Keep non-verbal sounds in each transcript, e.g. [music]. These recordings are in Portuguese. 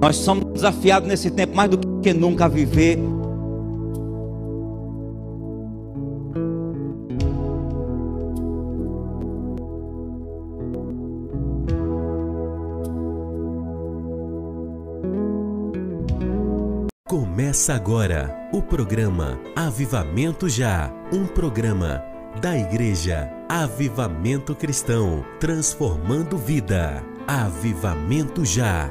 Nós somos desafiados nesse tempo mais do que nunca a viver Começa agora o programa Avivamento Já, um programa da Igreja Avivamento Cristão, transformando vida. Avivamento Já.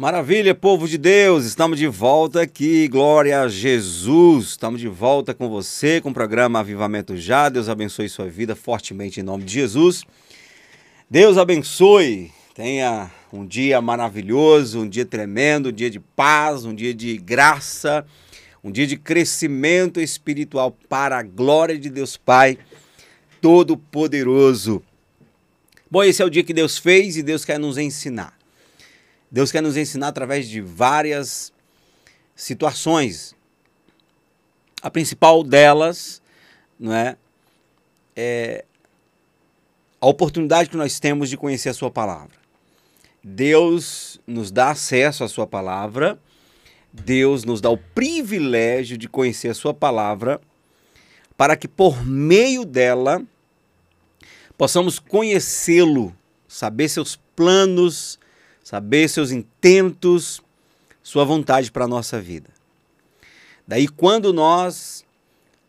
Maravilha, povo de Deus, estamos de volta aqui, glória a Jesus. Estamos de volta com você com o programa Avivamento Já. Deus abençoe sua vida fortemente em nome de Jesus. Deus abençoe. Tenha um dia maravilhoso, um dia tremendo, um dia de paz, um dia de graça, um dia de crescimento espiritual para a glória de Deus Pai Todo-Poderoso. Bom, esse é o dia que Deus fez e Deus quer nos ensinar. Deus quer nos ensinar através de várias situações. A principal delas, não é, é a oportunidade que nós temos de conhecer a sua palavra. Deus nos dá acesso à sua palavra, Deus nos dá o privilégio de conhecer a sua palavra, para que por meio dela possamos conhecê-lo, saber seus planos, saber seus intentos, sua vontade para a nossa vida. Daí, quando nós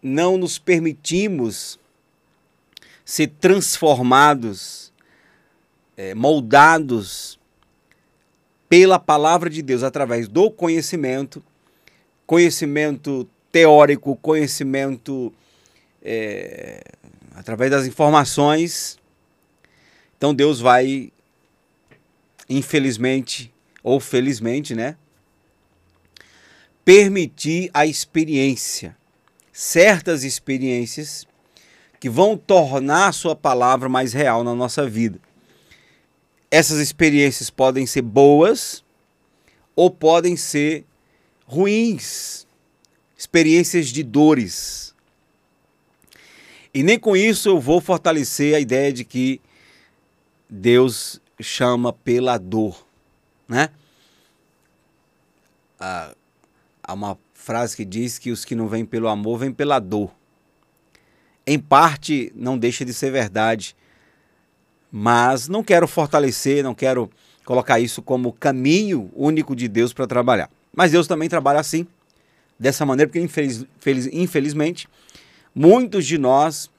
não nos permitimos ser transformados, é, moldados pela palavra de Deus através do conhecimento, conhecimento teórico, conhecimento é, através das informações. Então Deus vai, infelizmente ou felizmente, né, permitir a experiência, certas experiências que vão tornar a sua palavra mais real na nossa vida. Essas experiências podem ser boas ou podem ser ruins, experiências de dores. E nem com isso eu vou fortalecer a ideia de que Deus chama pela dor, né? Ah, há uma frase que diz que os que não vêm pelo amor vêm pela dor. Em parte não deixa de ser verdade, mas não quero fortalecer, não quero colocar isso como caminho único de Deus para trabalhar. Mas Deus também trabalha assim, dessa maneira, porque infeliz, feliz, infelizmente muitos de nós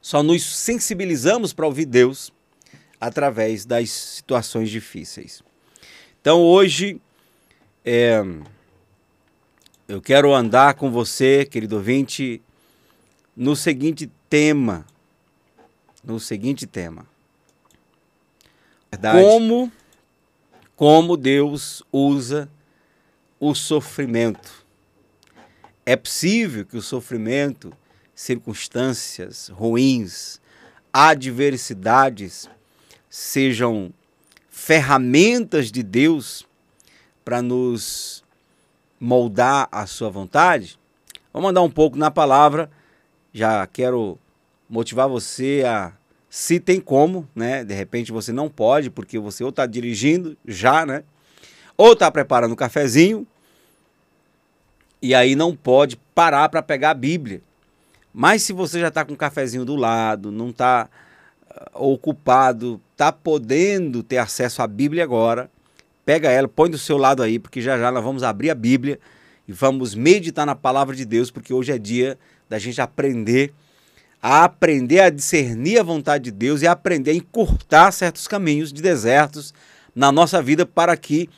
só nos sensibilizamos para ouvir Deus através das situações difíceis. Então hoje é, eu quero andar com você, querido ouvinte, no seguinte tema, no seguinte tema. Verdade. Como como Deus usa o sofrimento. É possível que o sofrimento, circunstâncias ruins, adversidades sejam ferramentas de Deus para nos moldar a sua vontade, vamos andar um pouco na palavra. Já quero motivar você a se tem como, né? De repente você não pode, porque você ou está dirigindo já, né? Ou está preparando um cafezinho e aí não pode parar para pegar a Bíblia. Mas se você já está com um cafezinho do lado, não está ocupado, está podendo ter acesso à Bíblia agora, pega ela, põe do seu lado aí, porque já já nós vamos abrir a Bíblia e vamos meditar na palavra de Deus, porque hoje é dia da gente aprender a aprender a discernir a vontade de Deus e aprender a encurtar certos caminhos de desertos na nossa vida para que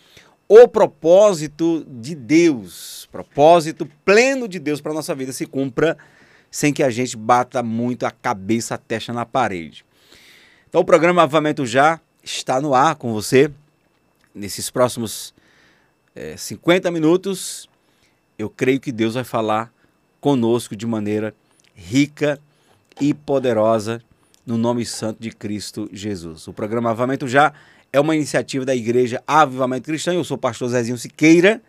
o propósito de Deus, propósito pleno de Deus para a nossa vida se cumpra sem que a gente bata muito a cabeça, a testa na parede. Então o programa Avamento Já está no ar com você. Nesses próximos é, 50 minutos, eu creio que Deus vai falar conosco de maneira rica e poderosa no nome santo de Cristo Jesus. O programa Avamento Já é uma iniciativa da Igreja Avivamento Cristão. Eu sou o pastor Zezinho Siqueira.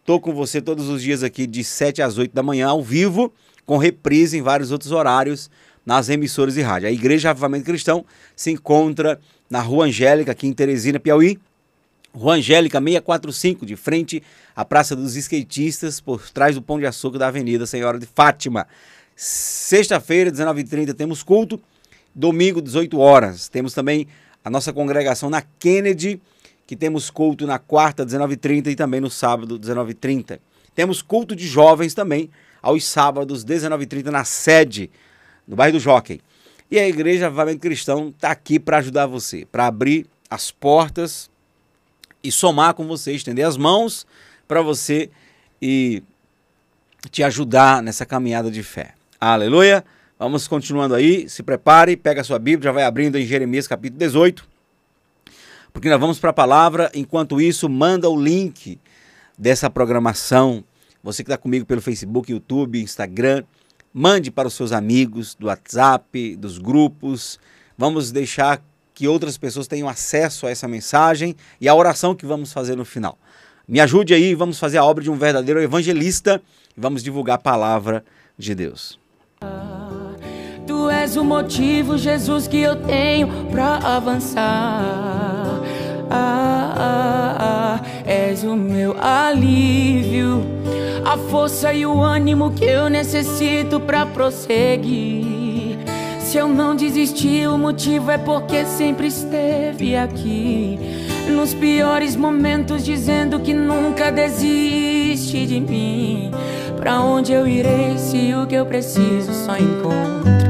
Estou com você todos os dias aqui de 7 às 8 da manhã, ao vivo, com reprise em vários outros horários nas emissoras de rádio. A Igreja Avivamento Cristão se encontra na Rua Angélica, aqui em Teresina, Piauí. Rua Angélica 645, de frente à Praça dos Skatistas, por trás do Pão de Açúcar da Avenida Senhora de Fátima. Sexta-feira, 19h30, temos culto. Domingo, 18 horas. Temos também a nossa congregação na Kennedy, que temos culto na quarta, 19h30 e também no sábado, 19h30. Temos culto de jovens também, aos sábados, 19h30, na sede, no bairro do Jockey. E a Igreja Avivamento Cristão está aqui para ajudar você, para abrir as portas e somar com você, estender as mãos para você e te ajudar nessa caminhada de fé. Aleluia! Vamos continuando aí, se prepare, pega a sua Bíblia, já vai abrindo em Jeremias capítulo 18, porque nós vamos para a palavra. Enquanto isso, manda o link dessa programação você que está comigo pelo Facebook, YouTube, Instagram, mande para os seus amigos do WhatsApp, dos grupos. Vamos deixar que outras pessoas tenham acesso a essa mensagem e a oração que vamos fazer no final. Me ajude aí, vamos fazer a obra de um verdadeiro evangelista e vamos divulgar a palavra de Deus. Tu és o motivo, Jesus, que eu tenho para avançar. Ah, ah, ah, és o meu alívio a força e o ânimo que eu necessito para prosseguir. Se eu não desisti, o motivo é porque sempre esteve aqui. Nos piores momentos, dizendo que nunca desiste de mim. Pra onde eu irei se o que eu preciso só encontro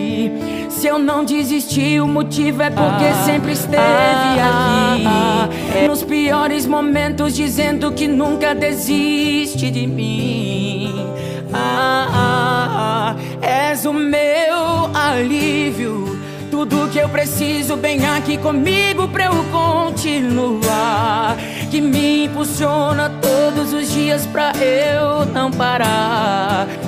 Se eu não desisti, o motivo é porque ah, sempre esteve ah, aqui. Ah, é. Nos piores momentos, dizendo que nunca desiste de mim. Ah, ah, ah, és o meu alívio. Tudo que eu preciso, bem aqui comigo pra eu continuar. Que me impulsiona todos os dias pra eu não parar.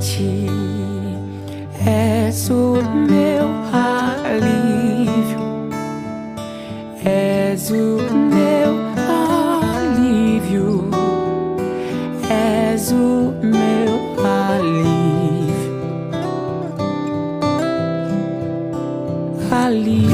Ti? És o meu alívio, és o meu alívio, és o meu alívio, alívio.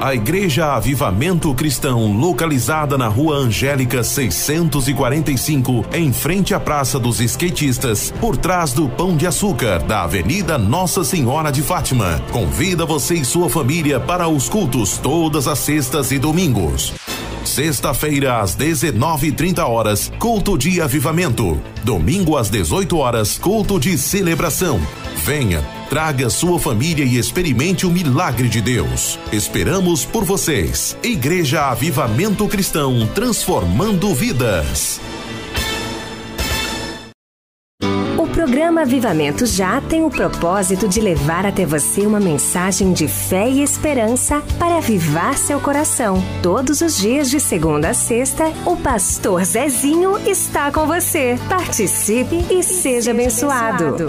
A Igreja Avivamento Cristão, localizada na Rua Angélica 645, em frente à Praça dos Skatistas, por trás do Pão de Açúcar, da Avenida Nossa Senhora de Fátima, convida você e sua família para os cultos todas as sextas e domingos. Sexta-feira às 19:30 horas, culto de avivamento. Domingo às 18 horas, culto de celebração. Venha, traga sua família e experimente o milagre de Deus. Esperamos por vocês. Igreja Avivamento Cristão, transformando vidas. Programa Avivamento Já tem o propósito de levar até você uma mensagem de fé e esperança para avivar seu coração. Todos os dias, de segunda a sexta, o pastor Zezinho está com você. Participe e seja abençoado.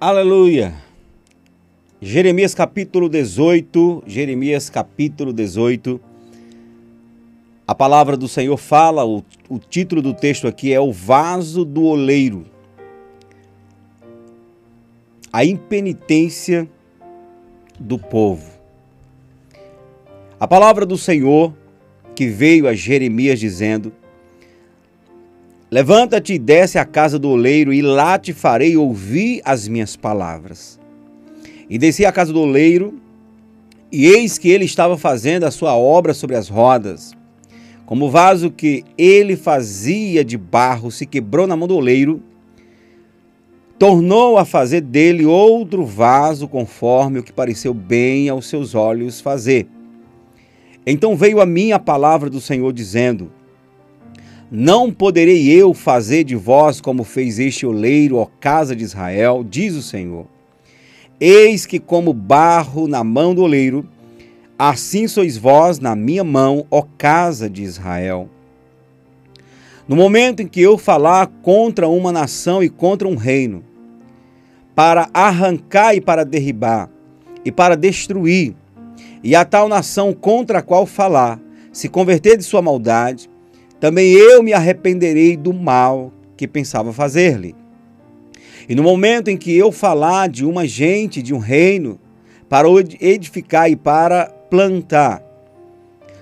Aleluia. Jeremias capítulo 18, Jeremias capítulo 18. A palavra do Senhor fala, o, o título do texto aqui é O Vaso do Oleiro. A impenitência do povo. A palavra do Senhor que veio a Jeremias dizendo: Levanta-te e desce à casa do oleiro, e lá te farei ouvir as minhas palavras. E desci à casa do oleiro, e eis que ele estava fazendo a sua obra sobre as rodas. Como o vaso que ele fazia de barro se quebrou na mão do oleiro, tornou a fazer dele outro vaso conforme o que pareceu bem aos seus olhos fazer. Então veio a mim a palavra do Senhor dizendo: não poderei eu fazer de vós como fez este oleiro, ó casa de Israel, diz o Senhor. Eis que, como barro na mão do oleiro, assim sois vós na minha mão, ó casa de Israel. No momento em que eu falar contra uma nação e contra um reino, para arrancar e para derribar, e para destruir, e a tal nação contra a qual falar, se converter de sua maldade, também eu me arrependerei do mal que pensava fazer-lhe. E no momento em que eu falar de uma gente, de um reino, para edificar e para plantar,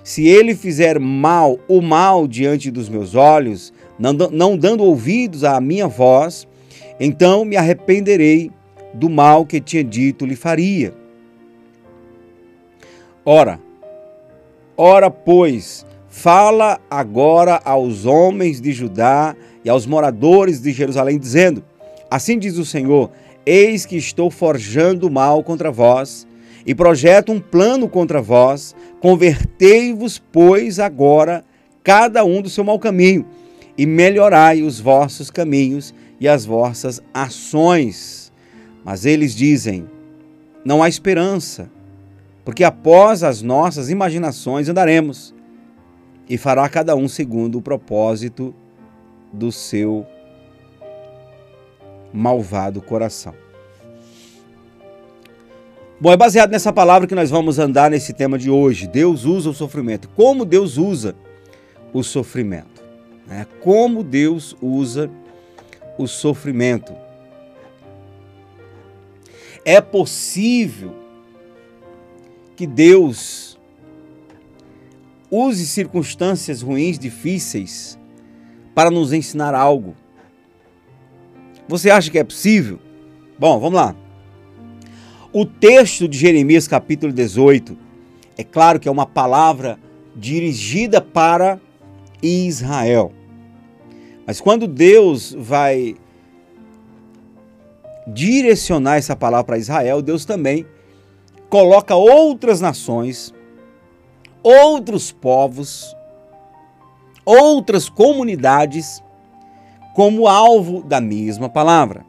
se ele fizer mal, o mal diante dos meus olhos, não, dando ouvidos à minha voz, então me arrependerei do mal que tinha dito lhe faria. Ora, ora, pois, Fala agora aos homens de Judá e aos moradores de Jerusalém, dizendo: Assim diz o Senhor: Eis que estou forjando mal contra vós e projeto um plano contra vós. Convertei-vos, pois, agora, cada um do seu mau caminho, e melhorai os vossos caminhos e as vossas ações. Mas eles dizem: Não há esperança, porque após as nossas imaginações andaremos e fará cada um segundo o propósito do seu malvado coração. Bom, é baseado nessa palavra que nós vamos andar nesse tema de hoje. Deus usa o sofrimento. Como Deus usa o sofrimento? Né? Como Deus usa o sofrimento? É possível que Deus Use circunstâncias ruins, difíceis, para nos ensinar algo. Você acha que é possível? Bom, vamos lá. O texto de Jeremias, capítulo 18, é claro que é uma palavra dirigida para Israel. Mas quando Deus vai direcionar essa palavra para Israel, Deus também coloca outras nações, outros povos, outras comunidades como alvo da mesma palavra.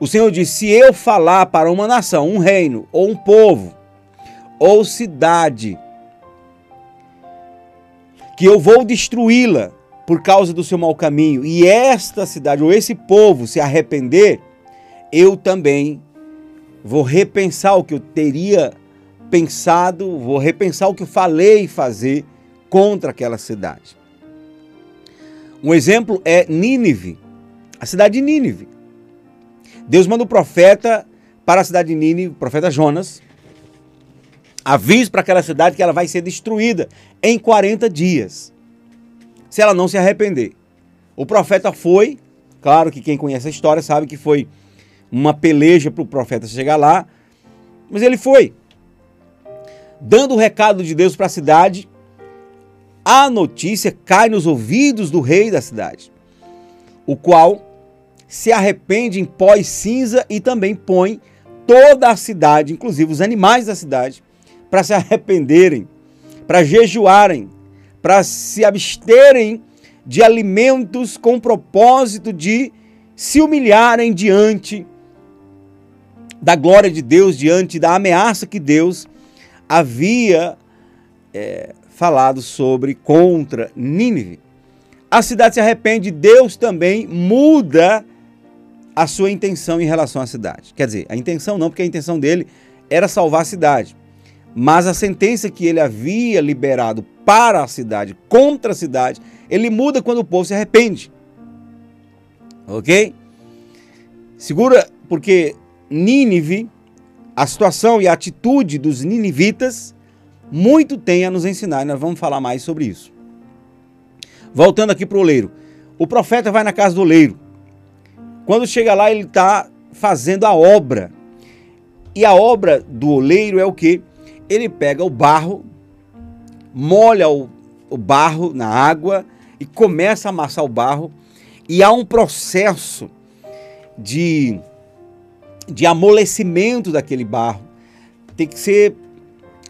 O Senhor diz: se eu falar para uma nação, um reino, ou um povo, ou cidade, que eu vou destruí-la por causa do seu mau caminho, e esta cidade ou esse povo se arrepender, eu também vou repensar o que eu teria pensado, vou repensar o que eu falei fazer contra aquela cidade. Um exemplo é Nínive, a cidade de Nínive. Deus manda o profeta para a cidade de Nínive, o profeta Jonas, avisa para aquela cidade que ela vai ser destruída em 40 dias, se ela não se arrepender. O profeta foi, claro que quem conhece a história sabe que foi uma peleja para o profeta chegar lá, mas ele foi. Dando o recado de Deus para a cidade, a notícia cai nos ouvidos do rei da cidade, o qual se arrepende em pó e cinza e também põe toda a cidade, inclusive os animais da cidade, para se arrependerem, para jejuarem, para se absterem de alimentos com propósito de se humilharem diante da glória de Deus, diante da ameaça que Deus havia é, falado sobre contra Nínive. A cidade se arrepende, Deus também muda a sua intenção em relação à cidade. Quer dizer, a intenção não, porque a intenção dele era salvar a cidade. Mas a sentença que ele havia liberado para a cidade, contra a cidade, ele muda quando o povo se arrepende. Ok? Segura, porque Nínive, a situação e a atitude dos ninivitas, muito tem a nos ensinar, e nós vamos falar mais sobre isso. Voltando aqui para o oleiro. O profeta vai na casa do oleiro. Quando chega lá, ele está fazendo a obra. E a obra do oleiro é o que? Ele pega o barro, molha o, o barro na água e começa a amassar o barro. E há um processo de, de amolecimento daquele barro. Tem que ser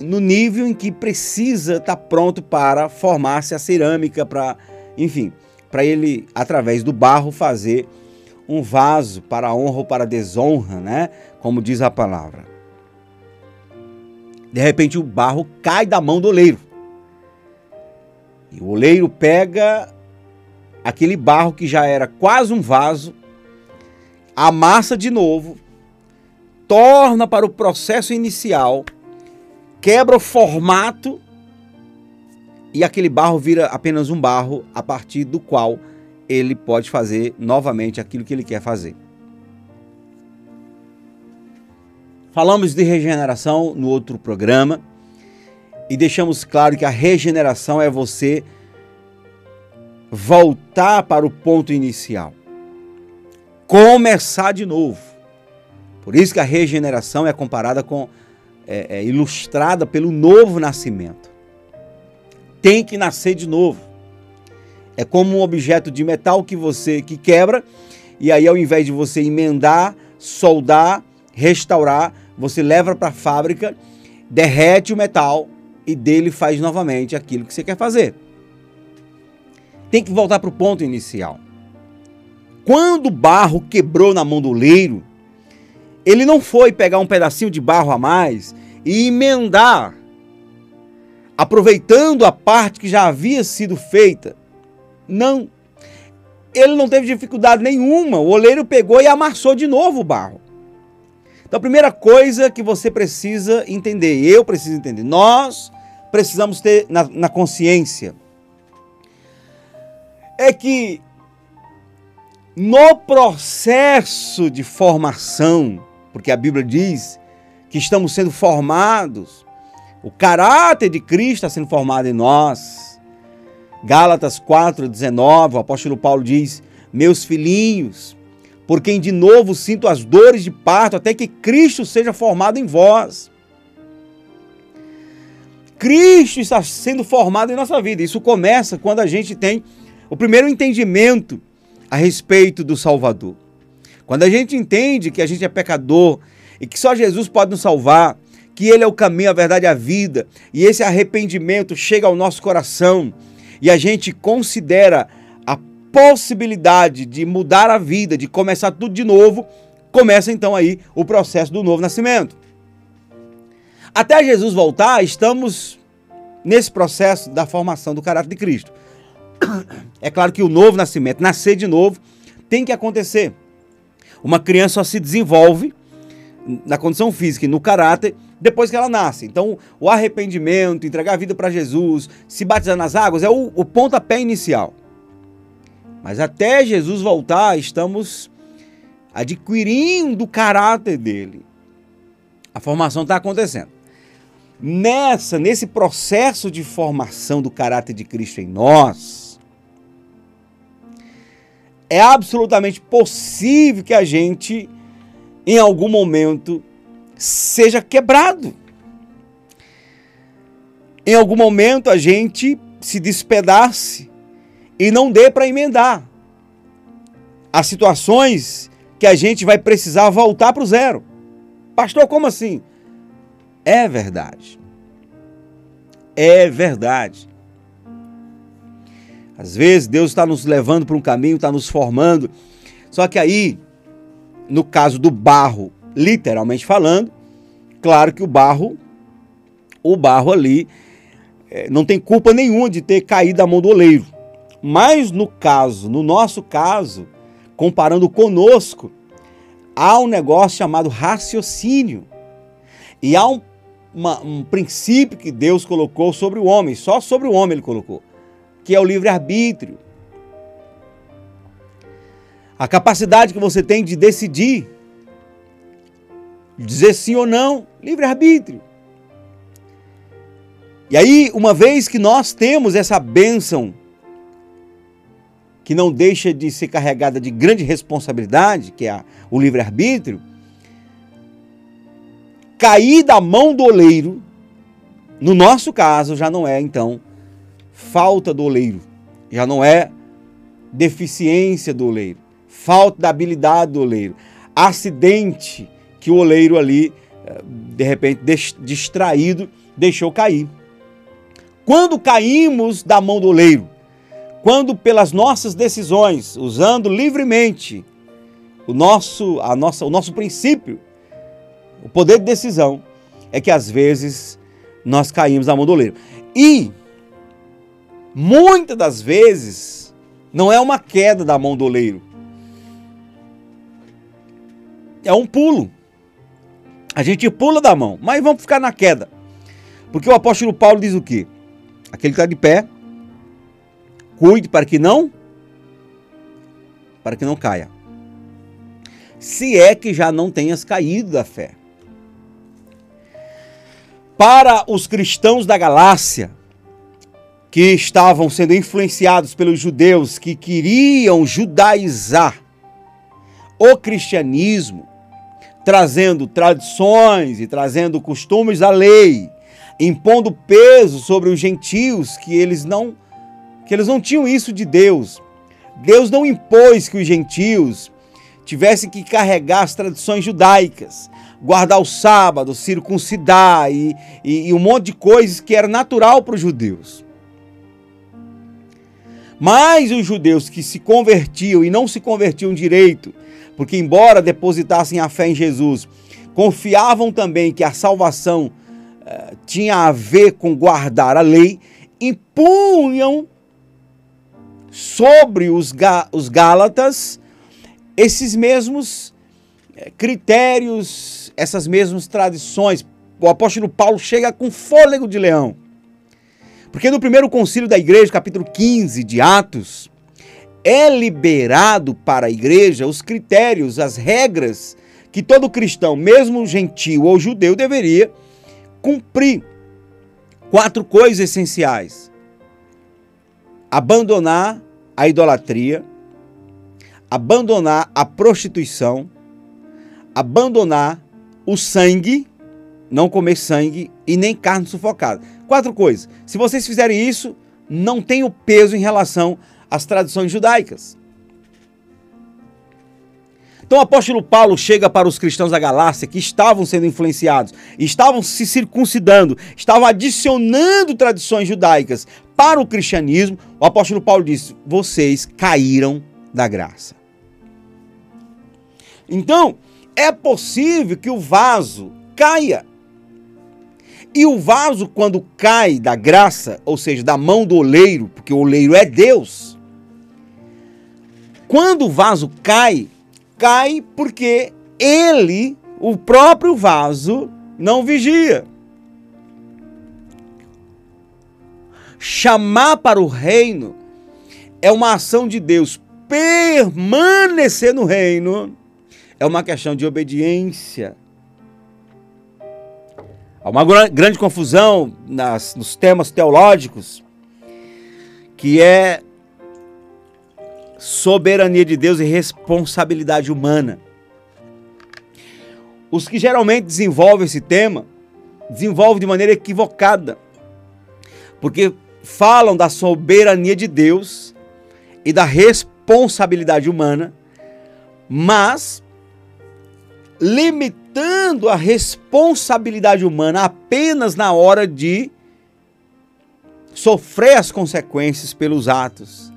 no nível em que precisa estar tá pronto para formar-se a cerâmica, para, enfim, para ele, através do barro, fazer um vaso para honra ou para desonra, né? Como diz a palavra. De repente o barro cai da mão do oleiro. E o oleiro pega aquele barro que já era quase um vaso, amassa de novo, torna para o processo inicial, quebra o formato e aquele barro vira apenas um barro a partir do qual ele pode fazer novamente aquilo que ele quer fazer. Falamos de regeneração no outro programa e deixamos claro que a regeneração é você voltar para o ponto inicial, começar de novo. Por isso que a regeneração é comparada com, é, é ilustrada pelo novo nascimento. Tem que nascer de novo. É como um objeto de metal que você que quebra e aí ao invés de você emendar, soldar, restaurar, você leva para a fábrica, derrete o metal e dele faz novamente aquilo que você quer fazer. Tem que voltar para o ponto inicial. Quando o barro quebrou na mão do leiro, ele não foi pegar um pedacinho de barro a mais e emendar, aproveitando a parte que já havia sido feita. Não. Ele não teve dificuldade nenhuma. O oleiro pegou e amassou de novo o barro. Então, a primeira coisa que você precisa entender, eu preciso entender, nós precisamos ter na, na consciência, é que no processo de formação, porque a Bíblia diz que estamos sendo formados, o caráter de Cristo está sendo formado em nós. Gálatas 4:19, o apóstolo Paulo diz: "Meus filhinhos, por quem de novo sinto as dores de parto, até que Cristo seja formado em vós. Cristo está sendo formado em nossa vida. Isso começa quando a gente tem o primeiro entendimento a respeito do Salvador. Quando a gente entende que a gente é pecador e que só Jesus pode nos salvar, que Ele é o caminho, a verdade e a vida, e esse arrependimento chega ao nosso coração e a gente considera a possibilidade de mudar a vida, de começar tudo de novo, começa então aí o processo do novo nascimento. Até Jesus voltar, estamos nesse processo da formação do caráter de Cristo. É claro que o novo nascimento, nascer de novo, tem que acontecer. Uma criança só se desenvolve na condição física e no caráter depois que ela nasce. Então, o arrependimento, entregar a vida para Jesus, se batizar nas águas é o, o pontapé inicial. Mas até Jesus voltar, estamos adquirindo o caráter dele. A formação está acontecendo. Nessa, nesse processo de formação do caráter de Cristo em nós, é absolutamente possível que a gente, em algum momento, seja quebrado. Em algum momento a gente se despedace e não dê para emendar. Há situações que a gente vai precisar voltar para o zero. Pastor, como assim? É verdade. É verdade. Às vezes Deus está nos levando para um caminho, está nos formando. Só que aí, no caso do barro literalmente falando. Claro que o barro, o barro ali, é, não tem culpa nenhuma de ter caído da mão do oleiro. Mas no caso, no nosso caso, comparando conosco, há um negócio chamado raciocínio. E há um, uma, um princípio que Deus colocou sobre o homem, só sobre o homem ele colocou, que é o livre-arbítrio. A capacidade que você tem de decidir dizer sim ou não, livre-arbítrio. E aí, uma vez que nós temos essa bênção, que não deixa de ser carregada de grande responsabilidade, que é o livre-arbítrio, cair da mão do oleiro, no nosso caso, já não é, então, falta do oleiro, já não é deficiência do oleiro, falta da habilidade do oleiro, acidente que o oleiro ali, eh, de repente, distraído, deixou cair. Quando caímos da mão do oleiro, quando pelas nossas decisões, usando livremente o nosso, a nossa, o nosso princípio, o poder de decisão, é que às vezes nós caímos da mão do oleiro. E muitas das vezes não é uma queda da mão do oleiro, é um pulo. A gente pula da mão, mas vamos ficar na queda. Porque o apóstolo Paulo diz o quê? Aquele que está de pé, cuide para que não para que não caia. Se é que já não tenhas caído da fé. Para os cristãos da Galácia, que estavam sendo influenciados pelos judeus que queriam judaizar o cristianismo, trazendo tradições e trazendo costumes da lei, impondo peso sobre os gentios que eles não que eles não tinham isso de Deus. Deus não impôs que os gentios tivessem que carregar as tradições judaicas, guardar o sábado, circuncidar e, e, e um monte de coisas que era natural para os judeus. Mas os judeus que se convertiam e não se convertiam direito, porque, embora depositassem a fé em Jesus, confiavam também que a salvação eh, tinha a ver com guardar a lei, impunham sobre os, os Gálatas esses mesmos eh, critérios, essas mesmas tradições. O apóstolo Paulo chega com fôlego de leão. Porque no primeiro concílio da igreja, capítulo 15 de Atos, é liberado para a igreja os critérios, as regras que todo cristão, mesmo gentil ou judeu, deveria cumprir. Quatro coisas essenciais: abandonar a idolatria, abandonar a prostituição, abandonar o sangue, não comer sangue e nem carne sufocada. Quatro coisas. Se vocês fizerem isso, não tem o peso em relação às tradições judaicas. Então o apóstolo Paulo chega para os cristãos da Galácia que estavam sendo influenciados, estavam se circuncidando, estavam adicionando tradições judaicas para o cristianismo. O apóstolo Paulo disse: vocês caíram da graça. Então, é possível que o vaso caia. E o vaso, quando cai da graça, ou seja, da mão do oleiro, porque o oleiro é Deus, quando o vaso cai, cai porque ele, o próprio vaso, não vigia. Chamar para o reino é uma ação de Deus. Permanecer no reino é uma questão de obediência. Há uma grande confusão nas, nos temas teológicos que é soberania de Deus e responsabilidade humana. Os que geralmente desenvolvem esse tema desenvolvem de maneira equivocada, porque falam da soberania de Deus e da responsabilidade humana, mas limitando a responsabilidade humana apenas na hora de sofrer as consequências pelos atos,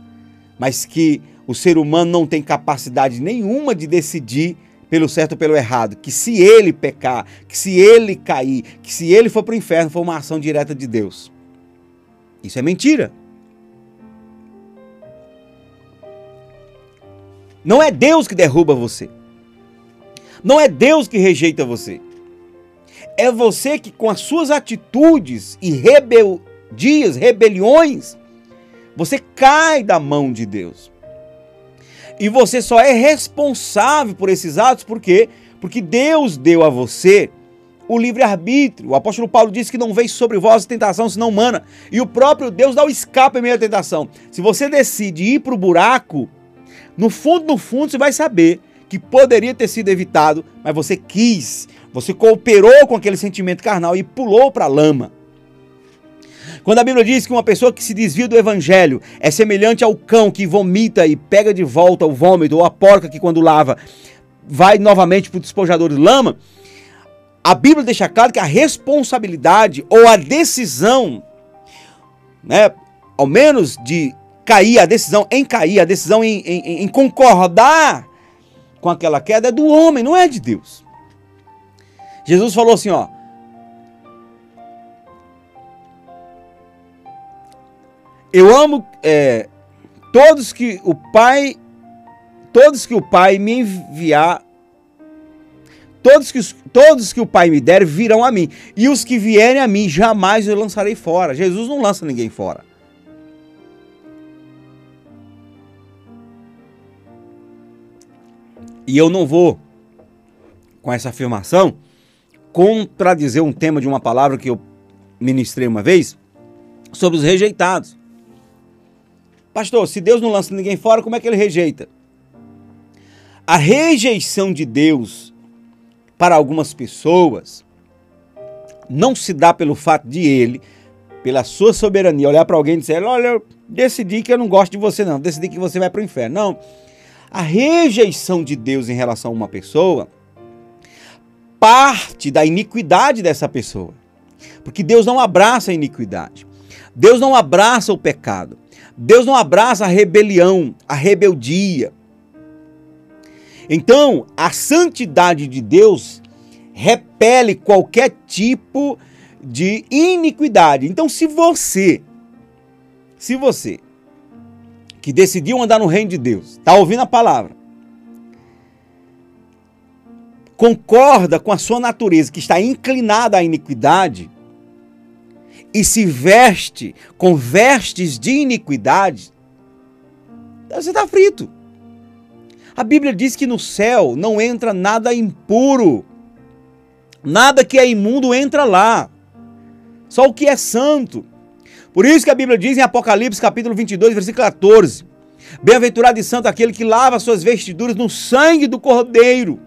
mas que o ser humano não tem capacidade nenhuma de decidir pelo certo ou pelo errado, que se ele pecar, que se ele cair, que se ele for para o inferno, foi uma ação direta de Deus. Isso é mentira. Não é Deus que derruba você. Não é Deus que rejeita você. É você que, com as suas atitudes e rebeldias, rebeliões, você cai da mão de Deus. E você só é responsável por esses atos, por quê? Porque Deus deu a você o livre-arbítrio. O apóstolo Paulo disse que não veio sobre vós tentação senão humana. E o próprio Deus dá o escape em meio à tentação. Se você decide ir para o buraco, no fundo, no fundo, você vai saber que poderia ter sido evitado, mas você quis, você cooperou com aquele sentimento carnal e pulou para a lama. Quando a Bíblia diz que uma pessoa que se desvia do evangelho é semelhante ao cão que vomita e pega de volta o vômito, ou a porca que quando lava vai novamente para o despojador de lama, a Bíblia deixa claro que a responsabilidade ou a decisão, né, ao menos de cair, a decisão em cair, a decisão em, em, em concordar com aquela queda é do homem, não é de Deus. Jesus falou assim, ó. Eu amo é, todos que o Pai, todos que o Pai me enviar, todos que, todos que o Pai me der virão a mim, e os que vierem a mim jamais eu lançarei fora. Jesus não lança ninguém fora. E eu não vou, com essa afirmação, contradizer um tema de uma palavra que eu ministrei uma vez sobre os rejeitados. Pastor, se Deus não lança ninguém fora, como é que ele rejeita? A rejeição de Deus para algumas pessoas não se dá pelo fato de ele, pela sua soberania, olhar para alguém e dizer: Olha, eu decidi que eu não gosto de você, não, decidi que você vai para o inferno. Não. A rejeição de Deus em relação a uma pessoa parte da iniquidade dessa pessoa. Porque Deus não abraça a iniquidade. Deus não abraça o pecado. Deus não abraça a rebelião, a rebeldia. Então, a santidade de Deus repele qualquer tipo de iniquidade. Então, se você, se você que decidiu andar no reino de Deus, está ouvindo a palavra, concorda com a sua natureza que está inclinada à iniquidade e se veste com vestes de iniquidade, você está frito. A Bíblia diz que no céu não entra nada impuro. Nada que é imundo entra lá. Só o que é santo. Por isso que a Bíblia diz em Apocalipse capítulo 22, versículo 14, Bem-aventurado e santo aquele que lava suas vestiduras no sangue do Cordeiro.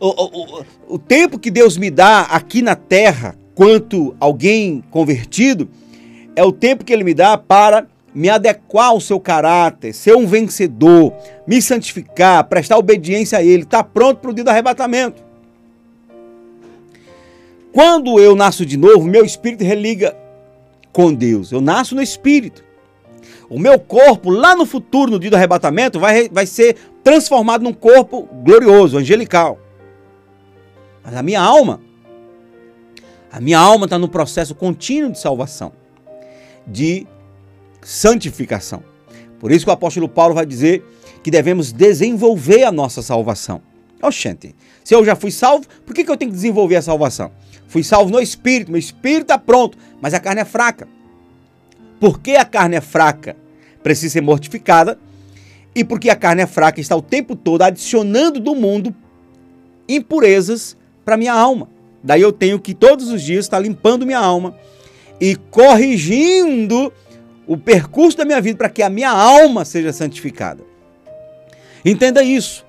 O, o, o, tempo que Deus me dá aqui na terra, quanto alguém convertido, é o tempo que Ele me dá para me adequar ao seu caráter, ser um vencedor, me santificar, prestar obediência a Ele, estar tá pronto para o dia do arrebatamento. Quando eu nasço de novo, meu espírito religa com Deus. Eu nasço no espírito. O meu corpo, lá no futuro, no dia do arrebatamento, vai, vai ser transformado num corpo glorioso, angelical. Mas a minha alma, a minha alma está no processo contínuo de salvação, de santificação. Por isso que o apóstolo Paulo vai dizer que devemos desenvolver a nossa salvação. Oxente, se eu já fui salvo, por que, que eu tenho que desenvolver a salvação? Fui salvo no espírito, meu espírito está pronto, mas a carne é fraca. Porque a carne é fraca, precisa ser mortificada, e porque a carne é fraca, está o tempo todo adicionando do mundo impurezas para minha alma. Daí eu tenho que todos os dias estar limpando minha alma e corrigindo o percurso da minha vida para que a minha alma seja santificada. Entenda isso.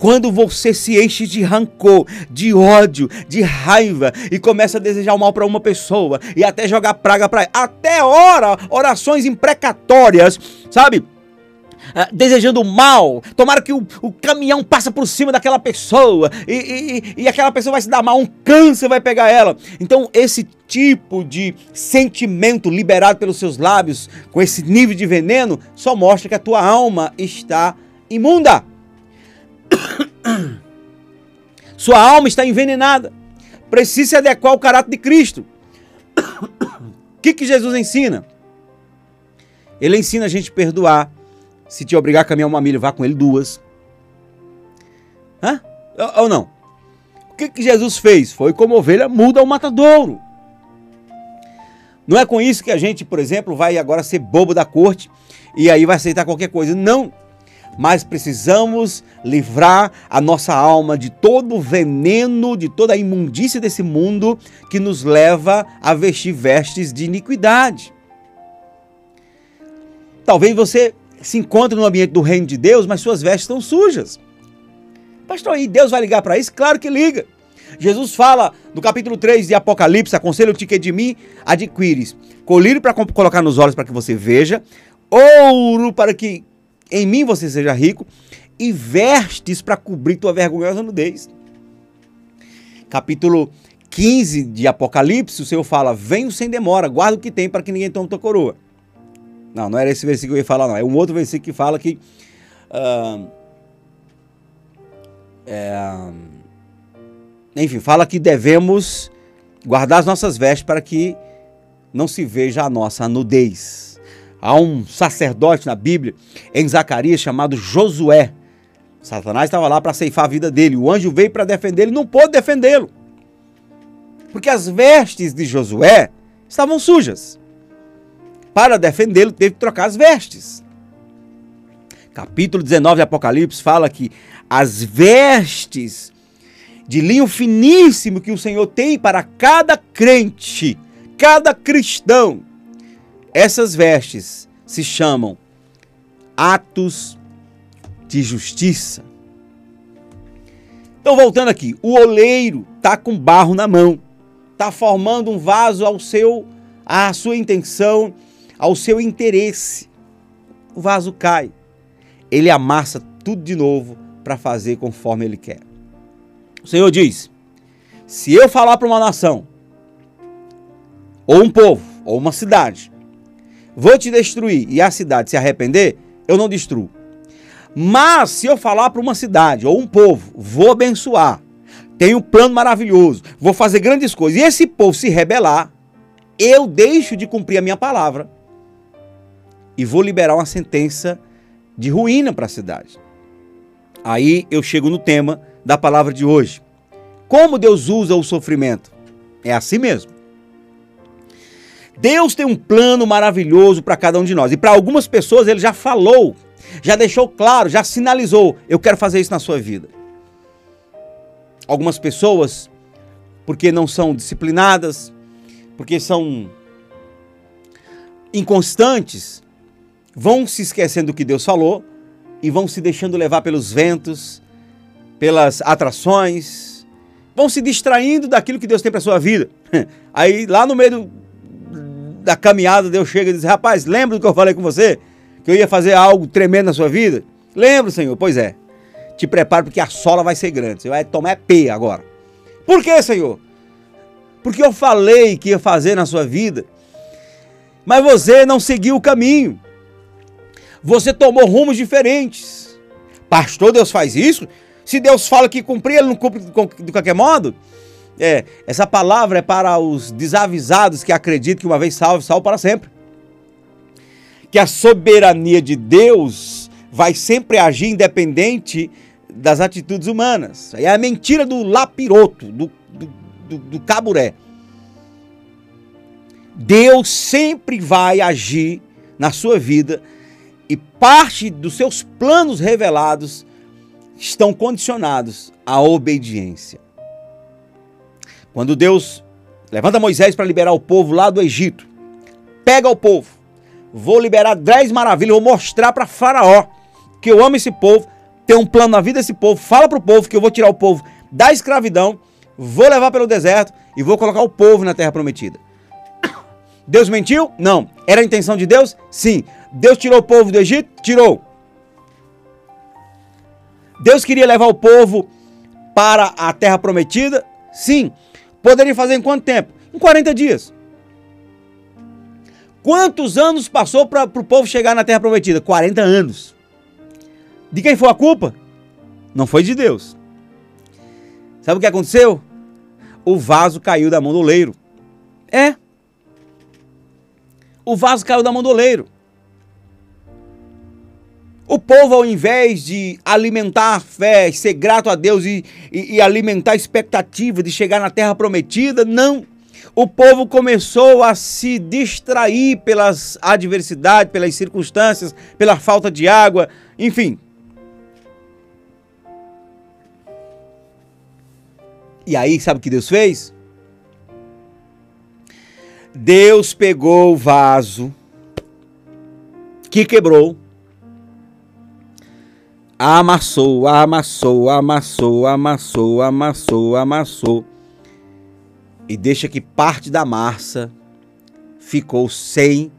Quando você se enche de rancor, de ódio, de raiva e começa a desejar o mal para uma pessoa e até jogar praga para até ora, orações imprecatórias, sabe? Ah, desejando mal, tomara que o, o caminhão passe por cima daquela pessoa e, e, e aquela pessoa vai se dar mal, um câncer vai pegar ela. Então, esse tipo de sentimento liberado pelos seus lábios, com esse nível de veneno, só mostra que a tua alma está imunda. [clears throat] Sua alma está envenenada. Precisa se adequar ao caráter de Cristo. [clears throat] O que, que Jesus ensina? Ele ensina a gente a perdoar. Se te obrigar a caminhar uma milha, vá com ele duas. Hã? Ou não? O que, que Jesus fez? Foi como ovelha muda ao matadouro. Não é com isso que a gente, por exemplo, vai agora ser bobo da corte e aí vai aceitar qualquer coisa. Não mas precisamos livrar a nossa alma de todo o veneno, de toda a imundícia desse mundo que nos leva a vestir vestes de iniquidade. Talvez você se encontre no ambiente do reino de Deus, mas suas vestes estão sujas. Pastor, e Deus vai ligar para isso? Claro que liga. Jesus fala no capítulo 3 de Apocalipse: Aconselho-te que de mim adquires colírio para colocar nos olhos para que você veja, ouro para que em mim você seja rico e vestes para cobrir tua vergonhosa nudez. Capítulo 15 de Apocalipse, o Senhor fala: Venho sem demora, guarda o que tem para que ninguém tome tua coroa. Não, não era esse versículo que eu ia falar, não. É um outro versículo que fala que. Uh, é, enfim, fala que devemos guardar as nossas vestes para que não se veja a nossa nudez. Há um sacerdote na Bíblia, em Zacarias, chamado Josué. Satanás estava lá para ceifar a vida dele. O anjo veio para defender ele, não pôde defendê-lo. Porque as vestes de Josué estavam sujas. Para defendê-lo, teve que trocar as vestes. Capítulo 19 de Apocalipse fala que as vestes de linho finíssimo que o Senhor tem para cada crente, cada cristão, essas vestes se chamam atos de justiça. Então, voltando aqui, o oleiro está com barro na mão, está formando um vaso ao seu, à sua intenção, ao seu interesse. O vaso cai. Ele amassa tudo de novo para fazer conforme ele quer. O Senhor diz: se eu falar para uma nação, ou um povo, ou uma cidade, vou te destruir e a cidade se arrepender, eu não destruo. Mas se eu falar para uma cidade ou um povo, vou abençoar, tenho um plano maravilhoso, vou fazer grandes coisas, e esse povo se rebelar, eu deixo de cumprir a minha palavra e vou liberar uma sentença de ruína para a cidade. Aí eu chego no tema da palavra de hoje. Como Deus usa o sofrimento? É assim mesmo. Deus tem um plano maravilhoso para cada um de nós. E para algumas pessoas ele já falou, já deixou claro, já sinalizou: eu quero fazer isso na sua vida. Algumas pessoas, porque não são disciplinadas, porque são inconstantes, vão se esquecendo do que Deus falou e vão se deixando levar pelos ventos, pelas atrações, vão se distraindo daquilo que Deus tem para sua vida. [laughs] Aí lá no meio do, da caminhada Deus chega e diz: "Rapaz, lembra do que eu falei com você? Que eu ia fazer algo tremendo na sua vida?" Lembro, Senhor. Pois é. Te preparo porque a sola vai ser grande. Você vai tomar P agora. Por que, Senhor? Porque eu falei que ia fazer na sua vida, mas você não seguiu o caminho. Você tomou rumos diferentes. Pastor, Deus faz isso? Se Deus fala que cumprir, ele não cumpre de qualquer modo? É, essa palavra é para os desavisados que acreditam que uma vez salvo, salvo para sempre. Que a soberania de Deus vai sempre agir independente das atitudes humanas. É a mentira do lapiroto, do, do, do, do caburé. Deus sempre vai agir na sua vida e parte dos seus planos revelados estão condicionados à obediência. Quando Deus levanta Moisés para liberar o povo lá do Egito, pega o povo, vou liberar dez maravilhas, vou mostrar para Faraó que eu amo esse povo, tenho um plano na vida desse povo, fala para o povo que eu vou tirar o povo da escravidão, vou levar pelo deserto e vou colocar o povo na terra prometida. [coughs] Deus mentiu? Não. Era a intenção de Deus? Sim. Deus tirou o povo do Egito? Tirou. Deus queria levar o povo para a terra prometida? Sim. Poderia fazer em quanto tempo? Em 40 dias. Quantos anos passou para o povo chegar na terra prometida? 40 anos. De quem foi a culpa? Não foi de Deus. Sabe o que aconteceu? O vaso caiu da mão do oleiro. É. O vaso caiu da mão do oleiro. O povo, ao invés de alimentar a fé, ser grato a Deus e, e, e, alimentar a expectativa de chegar na terra prometida, não. O povo começou a se distrair pelas adversidades, pelas circunstâncias, pela falta de água, enfim. E aí, sabe o que Deus fez? Deus pegou o vaso que quebrou amassou, amassou, amassou, amassou, amassou, amassou. E deixa que parte da massa ficou sem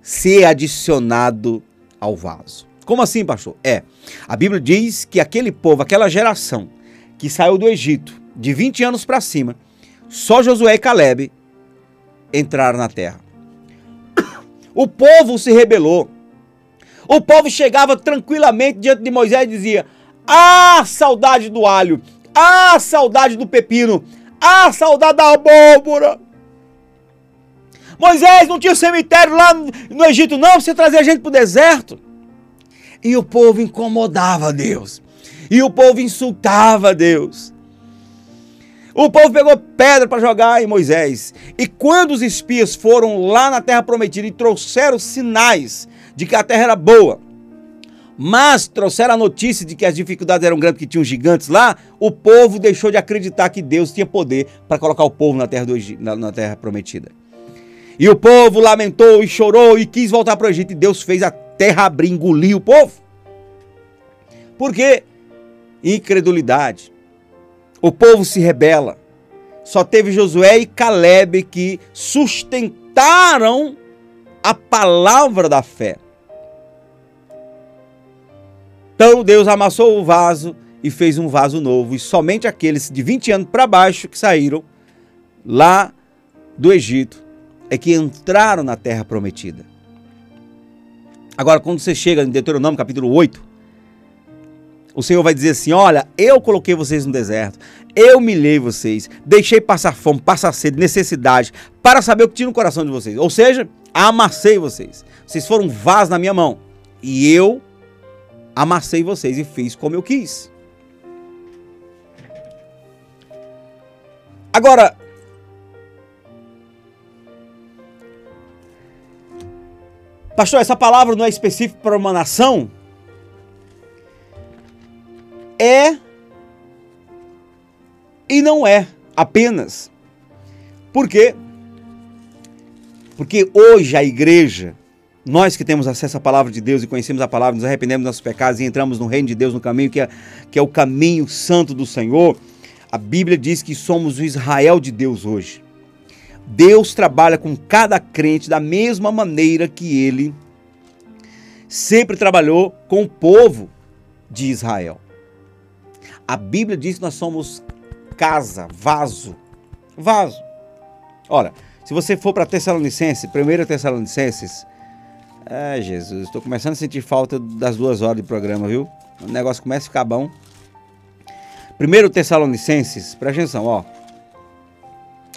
ser adicionado ao vaso. Como assim, pastor? É, a Bíblia diz que aquele povo, aquela geração que saiu do Egito de 20 anos para cima, só Josué e Caleb entraram na terra. [coughs] O povo se rebelou. O povo chegava tranquilamente diante de Moisés e dizia: Ah, saudade do alho! Ah, saudade do pepino! Ah, saudade da abóbora! Moisés não tinha cemitério lá no Egito, não, você trazer a gente para o deserto. E o povo incomodava Deus. E o povo insultava Deus. O povo pegou pedra para jogar em Moisés. E quando os espias foram lá na terra prometida e trouxeram sinais de que a terra era boa, mas trouxeram a notícia de que as dificuldades eram grandes, que tinham gigantes lá, o povo deixou de acreditar que Deus tinha poder para colocar o povo na terra, do, na, na terra prometida. E o povo lamentou e chorou e quis voltar para o Egito, e Deus fez a terra abrir, engolir o povo. Por quê? Incredulidade. O povo se rebela. Só teve Josué e Caleb que sustentaram a palavra da fé. Então Deus amassou o vaso e fez um vaso novo, e somente aqueles de 20 anos para baixo que saíram lá do Egito é que entraram na terra prometida. Agora, quando você chega em Deuteronômio capítulo 8, o Senhor vai dizer assim: Olha, eu coloquei vocês no deserto, eu milhei vocês, deixei passar fome, passar sede, necessidade, para saber o que tinha no coração de vocês. Ou seja, amassei vocês. Vocês foram vasos na minha mão. E eu amassei vocês e fiz como eu quis. Agora, pastor, essa palavra não é específica para uma nação? É e não é apenas. Por quê? Porque hoje a igreja nós que temos acesso à palavra de Deus e conhecemos a palavra, nos arrependemos dos nossos pecados e entramos no reino de Deus, no caminho que é, que é o caminho santo do Senhor, a Bíblia diz que somos o Israel de Deus hoje. Deus trabalha com cada crente da mesma maneira que ele sempre trabalhou com o povo de Israel. A Bíblia diz que nós somos casa, vaso. Vaso. Olha, se você for para Tessalonicenses, 1 Tessalonicenses, é, Jesus, estou começando a sentir falta das duas horas de programa, viu? O negócio começa a ficar bom. 1 Tessalonicenses, presta atenção, ó.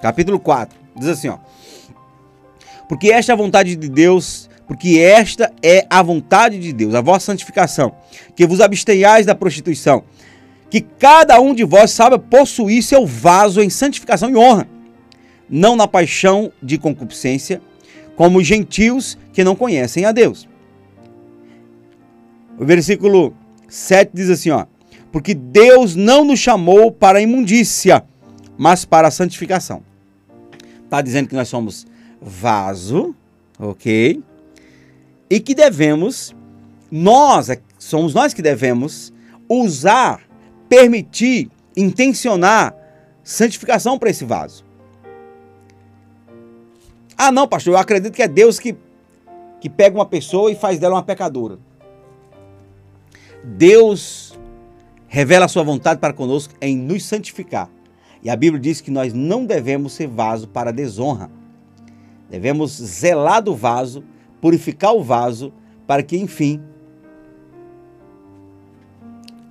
Capítulo 4, diz assim, ó. Porque esta é a vontade de Deus, porque esta é a vontade de Deus, a vossa santificação, que vos abstenhais da prostituição, que cada um de vós saiba possuir seu vaso em santificação e honra, não na paixão de concupiscência, como os gentios que não conhecem a Deus. O versículo 7 diz assim, ó: Porque Deus não nos chamou para a imundícia, mas para a santificação. Está dizendo que nós somos vaso, ok? E que devemos, nós, é, somos nós que devemos usar, permitir, intencionar santificação para esse vaso. Ah, não, pastor, eu acredito que é Deus que, que pega uma pessoa e faz dela uma pecadora. Deus revela a sua vontade para conosco em nos santificar. E a Bíblia diz que nós não devemos ser vaso para desonra. Devemos zelar do vaso, purificar o vaso, para que, enfim,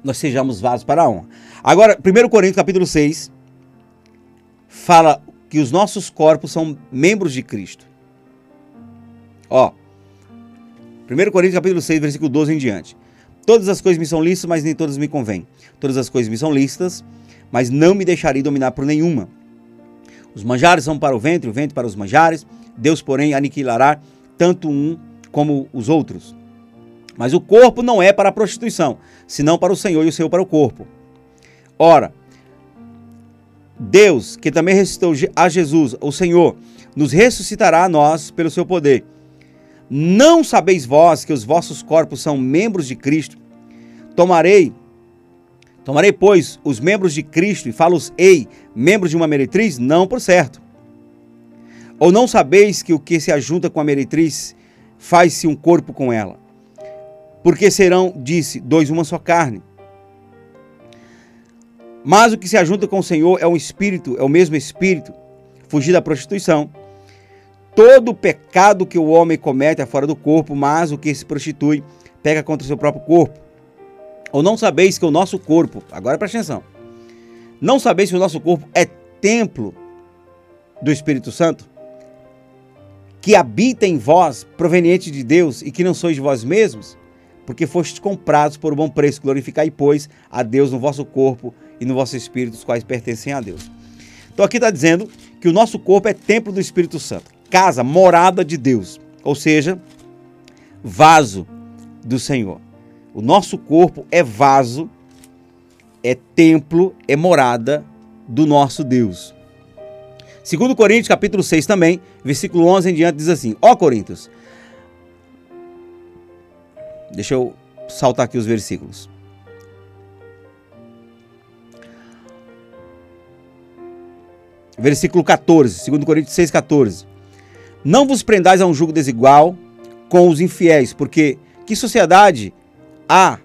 nós sejamos vasos para a honra. Agora, 1 Coríntios capítulo 6 fala que os nossos corpos são membros de Cristo. Ó, 1 Coríntios capítulo 6, versículo 12 em diante. Todas as coisas me são lícitas, mas nem todas me convêm. Todas as coisas me são lícitas, mas não me deixarei dominar por nenhuma. Os manjares são para o ventre, o ventre para os manjares. Deus, porém, aniquilará tanto um como os outros. Mas o corpo não é para a prostituição, senão para o Senhor e o Senhor para o corpo. Ora, Deus, que também ressuscitou a Jesus, o Senhor, nos ressuscitará a nós pelo seu poder. Não sabeis vós que os vossos corpos são membros de Cristo? Tomarei, tomarei, pois, os membros de Cristo e falo-os-ei, membros de uma meretriz? Não, por certo. Ou não sabeis que o que se ajunta com a meretriz faz-se um corpo com ela? Porque serão, disse, dois uma só carne. Mas o que se ajunta com o Senhor é um espírito, é o mesmo espírito. Fugir da prostituição. Todo pecado que o homem comete é fora do corpo, mas o que se prostitui pega contra o seu próprio corpo. Ou não sabeis que o nosso corpo, agora presta atenção, não sabeis que o nosso corpo é templo do Espírito Santo, que habita em vós, proveniente de Deus, e que não sois de vós mesmos, porque fostes comprados por um bom preço. Glorificai, pois, a Deus no vosso corpo e no vosso espírito, os quais pertencem a Deus. Então aqui está dizendo que o nosso corpo é templo do Espírito Santo, casa, morada de Deus, ou seja, vaso do Senhor. O nosso corpo é vaso, é templo, é morada do nosso Deus. Segundo Coríntios, capítulo 6 também, versículo 11 em diante, diz assim, ó Coríntios, deixa eu saltar aqui os versículos. Versículo 14, 2 Coríntios 6, 14. Não vos prendais a um jugo desigual com os infiéis, porque que sociedade há?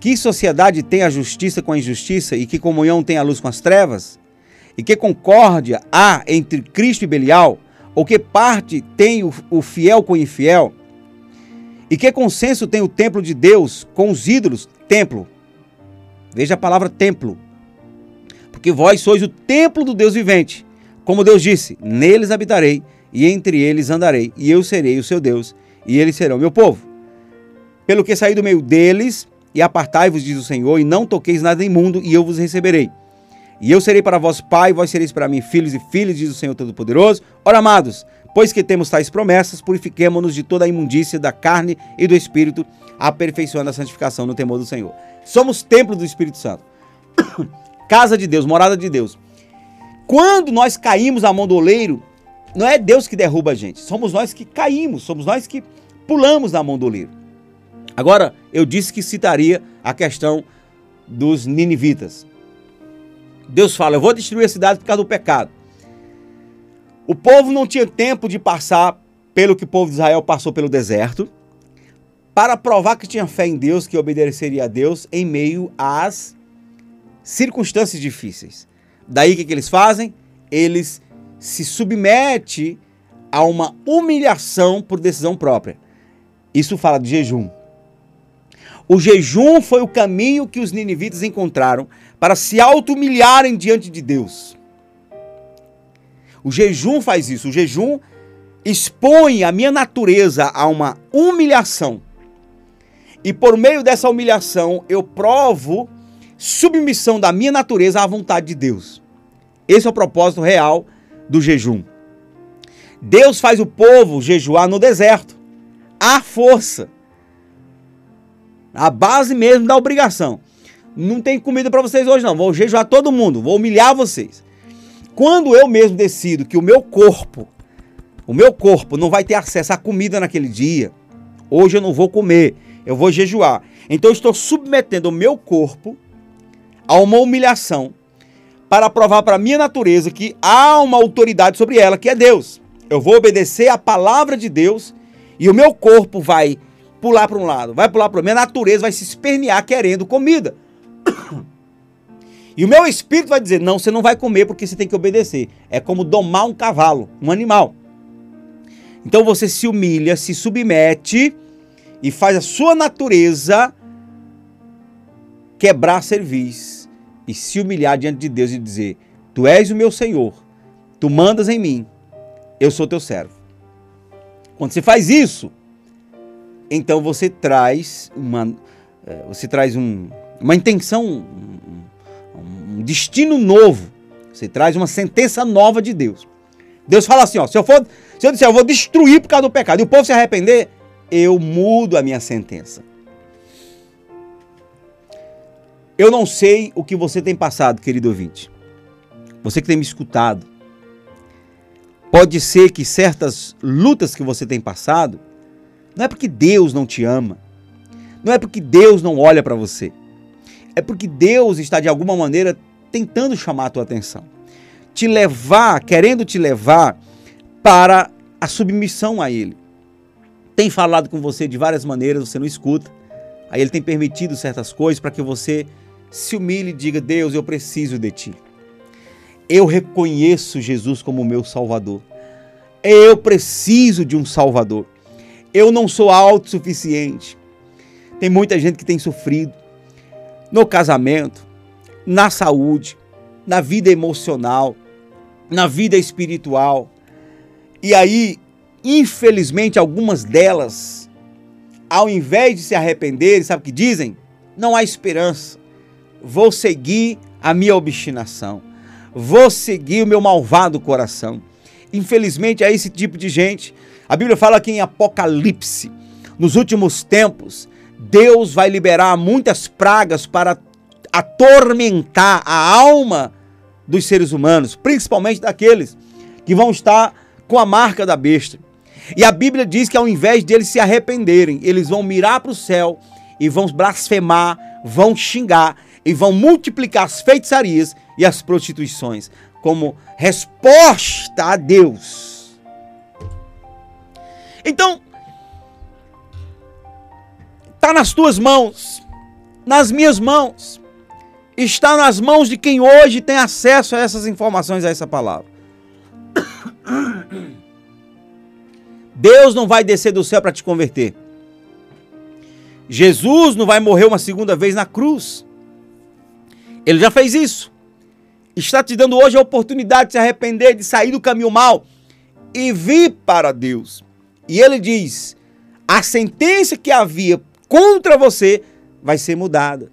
Que sociedade tem a justiça com a injustiça e que comunhão tem a luz com as trevas? E que concórdia há entre Cristo e Belial? Ou que parte tem o, o fiel com o infiel? E que consenso tem o templo de Deus com os ídolos? Templo. Veja a palavra templo porque vós sois o templo do Deus vivente. Como Deus disse: Neles habitarei e entre eles andarei, e eu serei o seu Deus, e eles serão meu povo. Pelo que saí do meio deles, e apartai-vos, diz o Senhor, e não toqueis nada imundo, e eu vos receberei. E eu serei para vós pai, e vós sereis para mim filhos e filhas, diz o Senhor Todo-Poderoso. Ora, amados, pois que temos tais promessas, purifiquemo-nos de toda a imundícia da carne e do espírito, aperfeiçoando a santificação no temor do Senhor. Somos templo do Espírito Santo. [coughs] casa de Deus, morada de Deus. Quando nós caímos à mão do oleiro, Não é Deus que derruba a gente, somos nós que caímos, somos nós que pulamos na mão do oleiro. Agora, eu disse que citaria a questão dos ninivitas. Deus fala: Eu vou destruir a cidade por causa do pecado. O povo não tinha tempo de passar pelo que o povo de Israel passou pelo deserto, para provar que tinha fé em Deus, que obedeceria a Deus em meio às circunstâncias difíceis. Daí o que, que eles fazem? Eles se submetem a uma humilhação por decisão própria. Isso fala de jejum. O jejum foi o caminho que os ninivitas encontraram para se auto-humilharem diante de Deus. O jejum faz isso. O jejum expõe a minha natureza a uma humilhação. E por meio dessa humilhação, eu provo submissão da minha natureza à vontade de Deus. Esse é o propósito real do jejum. Deus faz o povo jejuar no deserto, à força, a base mesmo da obrigação. Não tem comida para vocês hoje não, vou jejuar todo mundo, vou humilhar vocês. Quando eu mesmo decido que o meu corpo, o meu corpo não vai ter acesso à comida naquele dia, hoje eu não vou comer, eu vou jejuar. Então eu estou submetendo o meu corpo a uma humilhação para provar para a minha natureza que há uma autoridade sobre ela, que é Deus. Eu vou obedecer à palavra de Deus e o meu corpo vai pular para um lado, vai pular para o Minha natureza vai se espernear querendo comida. E o meu espírito vai dizer: não, você não vai comer porque você tem que obedecer. É como domar um cavalo, um animal. Então você se humilha, se submete e faz a sua natureza quebrar serviço e se humilhar diante de Deus e dizer: Tu és o meu Senhor, tu mandas em mim, eu sou teu servo. Quando você faz isso, então você traz uma, é, você traz um, uma intenção, um, um destino novo. Você traz uma sentença nova de Deus. Deus fala assim, ó, se eu for, se eu disser, eu vou destruir por causa do pecado, e o povo se arrepender, eu mudo a minha sentença. Eu não sei o que você tem passado, querido ouvinte. Você que tem me escutado. Pode ser que certas lutas que você tem passado, não é porque Deus não te ama. Não é porque Deus não olha para você. É porque Deus está de alguma maneira tentando chamar a tua atenção. Te levar, querendo te levar para a submissão a Ele. Tem falado com você de várias maneiras, você não escuta. Aí Ele tem permitido certas coisas para que você se humilhe e diga: Deus, eu preciso de ti. Eu reconheço Jesus como meu Salvador. Eu preciso de um Salvador. Eu não sou autossuficiente. Tem muita gente que tem sofrido no casamento, na saúde, na vida emocional, na vida espiritual. E aí, infelizmente, algumas delas, ao invés de se arrependerem, sabe o que dizem? Não há esperança vou seguir a minha obstinação, vou seguir o meu malvado coração. Infelizmente é esse tipo de gente. A Bíblia fala que em Apocalipse, nos últimos tempos, Deus vai liberar muitas pragas para atormentar a alma dos seres humanos, principalmente daqueles que vão estar com a marca da besta. E a Bíblia diz que ao invés de eles se arrependerem, eles vão mirar para o céu e vão blasfemar, vão xingar e vão multiplicar as feitiçarias e as prostituições como resposta a Deus. Então, está nas tuas mãos, nas minhas mãos, está nas mãos de quem hoje tem acesso a essas informações, a essa palavra. [coughs] Deus não vai descer do céu para te converter. Jesus não vai morrer uma segunda vez na cruz. Ele já fez isso. Está te dando hoje a oportunidade de se arrepender, de sair do caminho mal e vir para Deus. E ele diz: a sentença que havia contra você vai ser mudada.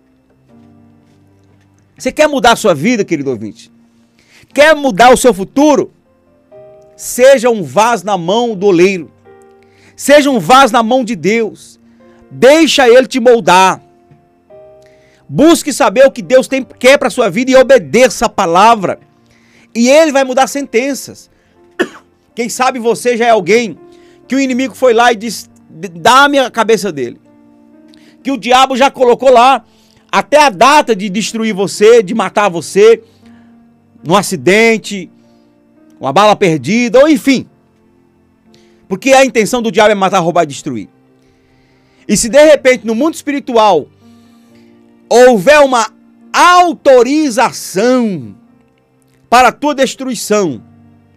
Você quer mudar a sua vida, querido ouvinte? Quer mudar o seu futuro? Seja um vaso na mão do oleiro. Seja um vaso na mão de Deus. Deixa ele te moldar. Busque saber o que Deus tem, quer para a sua vida e obedeça a palavra. E ele vai mudar sentenças. [coughs] Quem sabe você já é alguém que o inimigo foi lá e disse: dá-me a cabeça dele. Que o diabo já colocou lá até a data de destruir você, de matar você, num acidente, uma bala perdida, ou enfim. Porque a intenção do diabo é matar, roubar e destruir. E se de repente no mundo espiritual houver uma autorização para a tua destruição,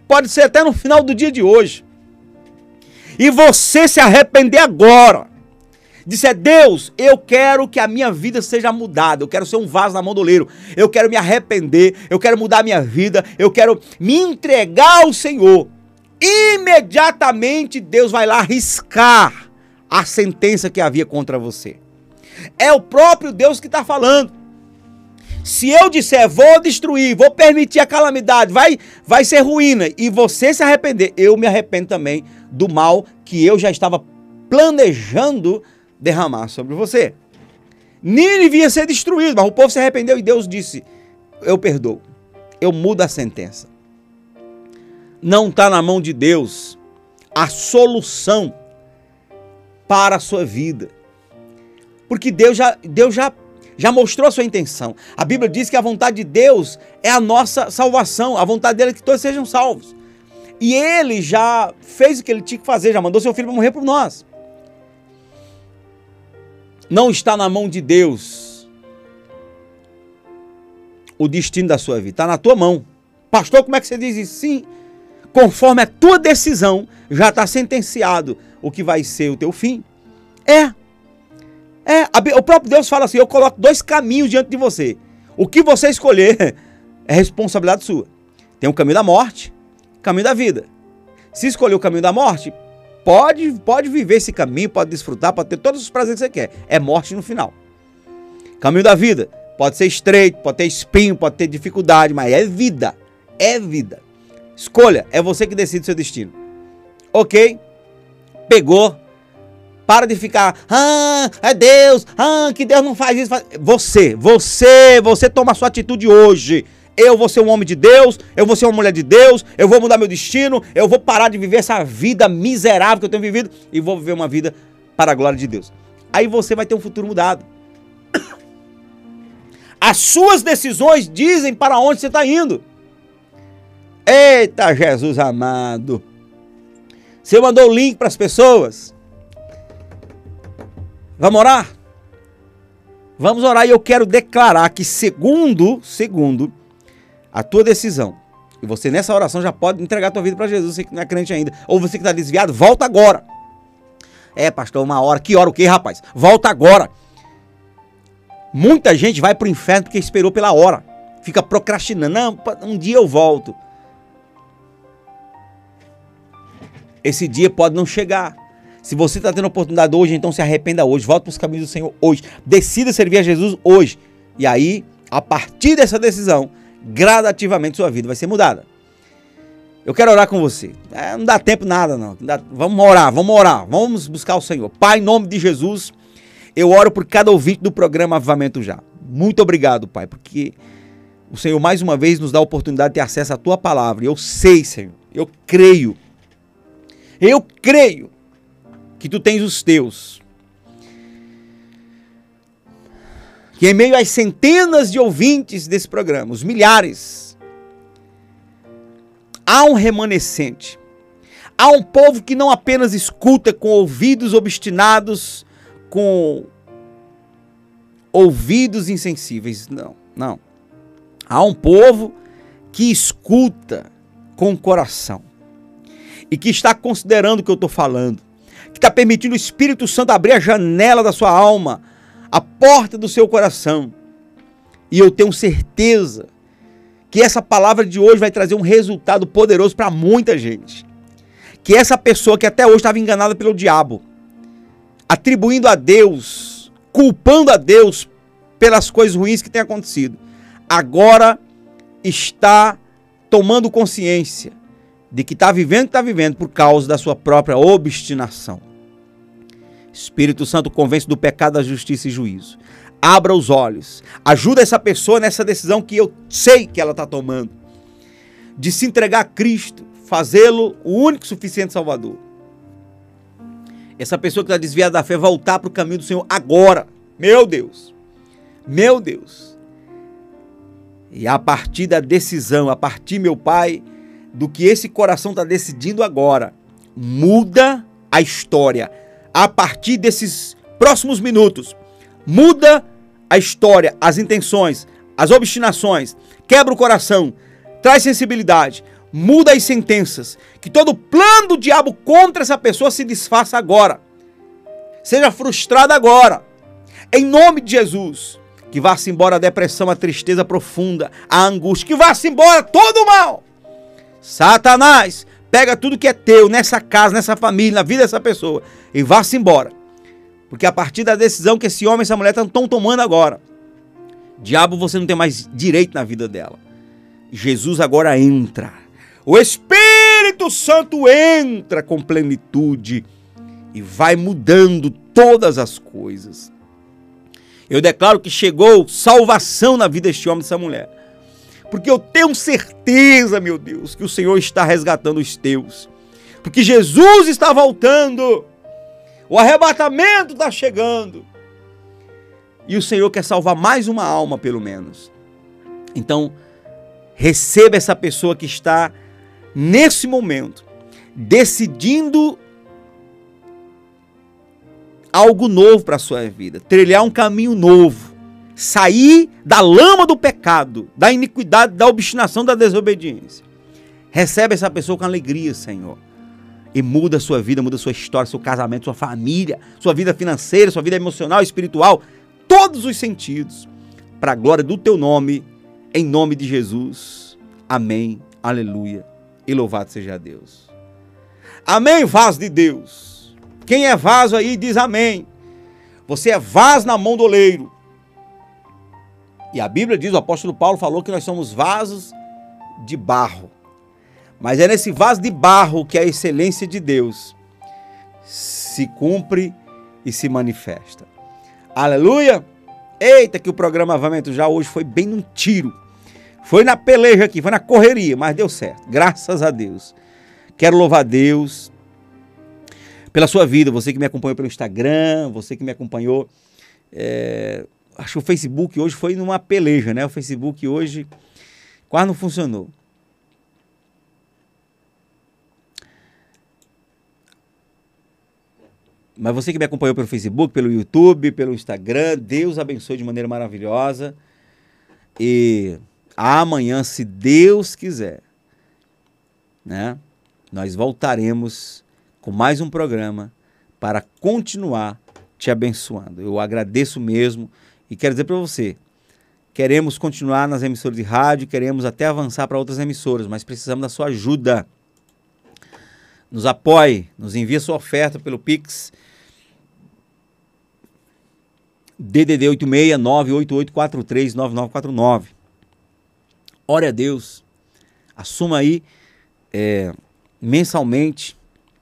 pode ser até no final do dia de hoje, e você se arrepender agora, disser, Deus, eu quero que a minha vida seja mudada, eu quero ser um vaso na mão do oleiro, eu quero me arrepender, eu quero mudar a minha vida, eu quero me entregar ao Senhor. Imediatamente Deus vai lá riscar a sentença que havia contra você. É o próprio Deus que está falando. Se eu disser, vou destruir, vou permitir a calamidade, vai, vai ser ruína, e você se arrepender, eu me arrependo também do mal que eu já estava planejando derramar sobre você. Nínive ia ser destruído, mas o povo se arrependeu e Deus disse: Eu perdoo, eu mudo a sentença. Não está na mão de Deus a solução para a sua vida. Porque Deus já, Deus já, já mostrou a sua intenção. A Bíblia diz que a vontade de Deus é a nossa salvação. A vontade dele é que todos sejam salvos. E ele já fez o que ele tinha que fazer, já mandou seu filho para morrer por nós. Não está na mão de Deus o destino da sua vida, está na tua mão. Pastor, como é que você diz isso? Sim, conforme a tua decisão, já está sentenciado o que vai ser o teu fim. É. É, a, o próprio Deus fala assim: eu coloco dois caminhos diante de você. O que você escolher [laughs] é responsabilidade sua. Tem o caminho da morte, caminho da vida. Se escolher o caminho da morte, pode, pode viver esse caminho, pode desfrutar, pode ter todos os prazeres que você quer. É morte no final. Caminho da vida, pode ser estreito, pode ter espinho, pode ter dificuldade, mas é vida. É vida. Escolha, é você que decide seu destino. Ok? Pegou, para de ficar, ah, é Deus, ah, que Deus não faz isso. Faz... Você, você, você toma a sua atitude hoje. Eu vou ser um homem de Deus, eu vou ser uma mulher de Deus, eu vou mudar meu destino, eu vou parar de viver essa vida miserável que eu tenho vivido e vou viver uma vida para a glória de Deus. Aí você vai ter um futuro mudado. [coughs] As suas decisões dizem para onde você está indo. Eita Jesus amado. Você mandou o link para as pessoas. Vamos orar? Vamos orar e eu quero declarar que segundo, segundo a tua decisão, e você nessa oração já pode entregar a tua vida para Jesus, você que não é crente ainda, ou você que está desviado, volta agora. É, pastor, uma hora. Que hora o quê, rapaz? Volta agora. Muita gente vai para o inferno porque esperou pela hora. Fica procrastinando. Não, um dia eu volto. Esse dia pode não chegar. Se você está tendo oportunidade hoje, então se arrependa hoje. Volta para os caminhos do Senhor hoje. Decida servir a Jesus hoje. E aí, a partir dessa decisão, gradativamente sua vida vai ser mudada. Eu quero orar com você. É, não dá tempo nada, não. Vamos orar, vamos orar. Vamos buscar o Senhor. Pai, em nome de Jesus, eu oro por cada ouvinte do programa Avivamento Já. Muito obrigado, Pai, porque o Senhor mais uma vez nos dá a oportunidade de ter acesso à tua palavra. Eu sei, Senhor. Eu creio. Eu creio que tu tens os teus. Que em meio às centenas de ouvintes desse programa, os milhares, há um remanescente. Há um povo que não apenas escuta com ouvidos obstinados, com ouvidos insensíveis. Não, não. Há um povo que escuta com o coração e que está considerando o que eu estou falando que está permitindo o Espírito Santo abrir a janela da sua alma, a porta do seu coração. E eu tenho certeza que essa palavra de hoje vai trazer um resultado poderoso para muita gente. Que essa pessoa que até hoje estava enganada pelo diabo, atribuindo a Deus, culpando a Deus pelas coisas ruins que têm acontecido, agora está tomando consciência de que está vivendo o que está vivendo por causa da sua própria obstinação. Espírito Santo convence do pecado, da justiça e juízo. Abra os olhos. Ajuda essa pessoa nessa decisão que eu sei que ela está tomando. De se entregar a Cristo. fazê-lo o único suficiente Salvador. Essa pessoa que está desviada da fé voltar para o caminho do Senhor agora. Meu Deus. Meu Deus. E a partir da decisão, a partir, meu Pai, do que esse coração está decidindo agora, muda a história. A partir desses próximos minutos, muda a história, as intenções, as obstinações, quebra o coração, traz sensibilidade, muda as sentenças, que todo plano do diabo contra essa pessoa se desfaça agora. Seja frustrado agora. Em nome de Jesus. Que vá-se embora a depressão, a tristeza profunda, a angústia. Que vá-se embora todo o mal. Satanás, pega tudo que é teu nessa casa, nessa família, na vida dessa pessoa e vá-se embora. Porque a partir da decisão que esse homem e essa mulher estão tomando agora, diabo, você não tem mais direito na vida dela. Jesus agora entra. O Espírito Santo entra com plenitude e vai mudando todas as coisas. Eu declaro que chegou salvação na vida deste homem e dessa mulher. Porque eu tenho certeza, meu Deus, que o Senhor está resgatando os teus. Porque Jesus está voltando. O arrebatamento está chegando. E o Senhor quer salvar mais uma alma, pelo menos. Então, receba essa pessoa que está nesse momento decidindo algo novo para a sua vida, trilhar um caminho novo, sair da lama do pecado, da iniquidade, da obstinação, da desobediência. Recebe essa pessoa com alegria, Senhor. E muda a sua vida, muda a sua história, seu casamento, sua família, sua vida financeira, sua vida emocional, espiritual, todos os sentidos. Para a glória do teu nome, em nome de Jesus. Amém. Aleluia. E louvado seja Deus. Amém, vaso de Deus. Quem é vaso aí diz amém. Você é vaso na mão do oleiro. E a Bíblia diz, o apóstolo Paulo falou que nós somos vasos de barro. Mas é nesse vaso de barro que a excelência de Deus se cumpre e se manifesta. Aleluia! Eita, que o programa Avamento já hoje foi bem num tiro. Foi na peleja aqui, foi na correria, mas deu certo. Graças a Deus. Quero louvar Deus pela sua vida, você que me acompanhou pelo Instagram, você que me acompanhou. É, acho que o Facebook hoje foi numa peleja, né? O Facebook hoje quase não funcionou. Mas você que me acompanhou pelo Facebook, pelo YouTube, pelo Instagram, Deus abençoe de maneira maravilhosa. E amanhã, se Deus quiser, né, nós voltaremos com mais um programa para continuar te abençoando. Eu agradeço mesmo e quero dizer para você, queremos continuar nas emissoras de rádio, queremos até avançar para outras emissoras, mas precisamos da sua ajuda. Nos apoie, nos envie sua oferta pelo Pix DDD 86 98843 9949. Ore a Deus. Assuma aí é, mensalmente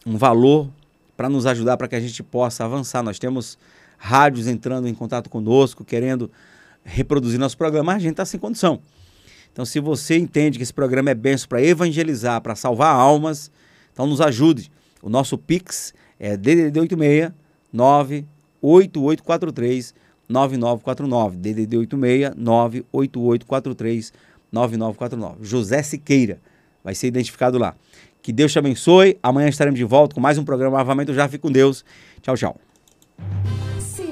um valor para nos ajudar para que a gente possa avançar. Nós temos rádios entrando em contato conosco, querendo reproduzir nosso programa, a gente está sem condição. Então, se você entende que esse programa é benção para evangelizar, para salvar almas, então nos ajude. O nosso Pix é DDD 86 98843 9949. DDD 86 98843 9949. José Siqueira vai ser identificado lá. Que Deus te abençoe. Amanhã estaremos de volta com mais um programa Avamento Já. Fique com Deus. Tchau, tchau.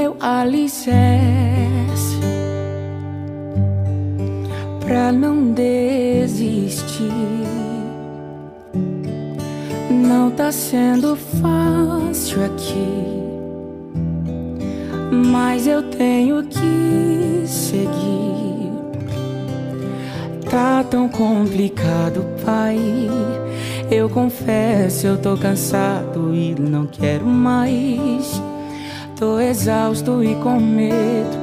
meu alicerce pra não desistir. Não tá sendo fácil aqui, mas eu tenho que seguir Tá tão complicado, pai. Eu confesso, eu tô cansado e não quero mais. Tô exausto e com medo.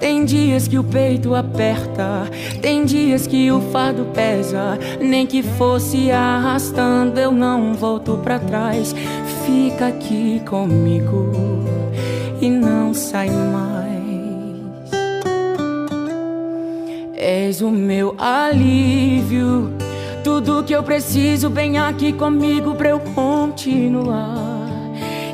Tem dias que o peito aperta, tem dias que o fardo pesa. Nem que fosse arrastando, eu não volto pra trás. Fica aqui comigo e não sai mais. És o meu alívio. Tudo que eu preciso, vem aqui comigo pra eu continuar.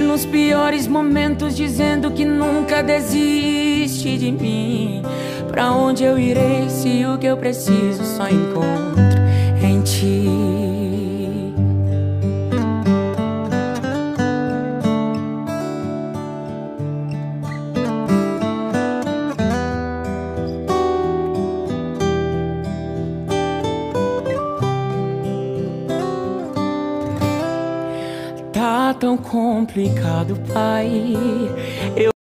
Nos piores momentos, dizendo que nunca desiste de mim. Pra onde eu irei se o que eu preciso só encontro em ti? Tão complicado, pai. Eu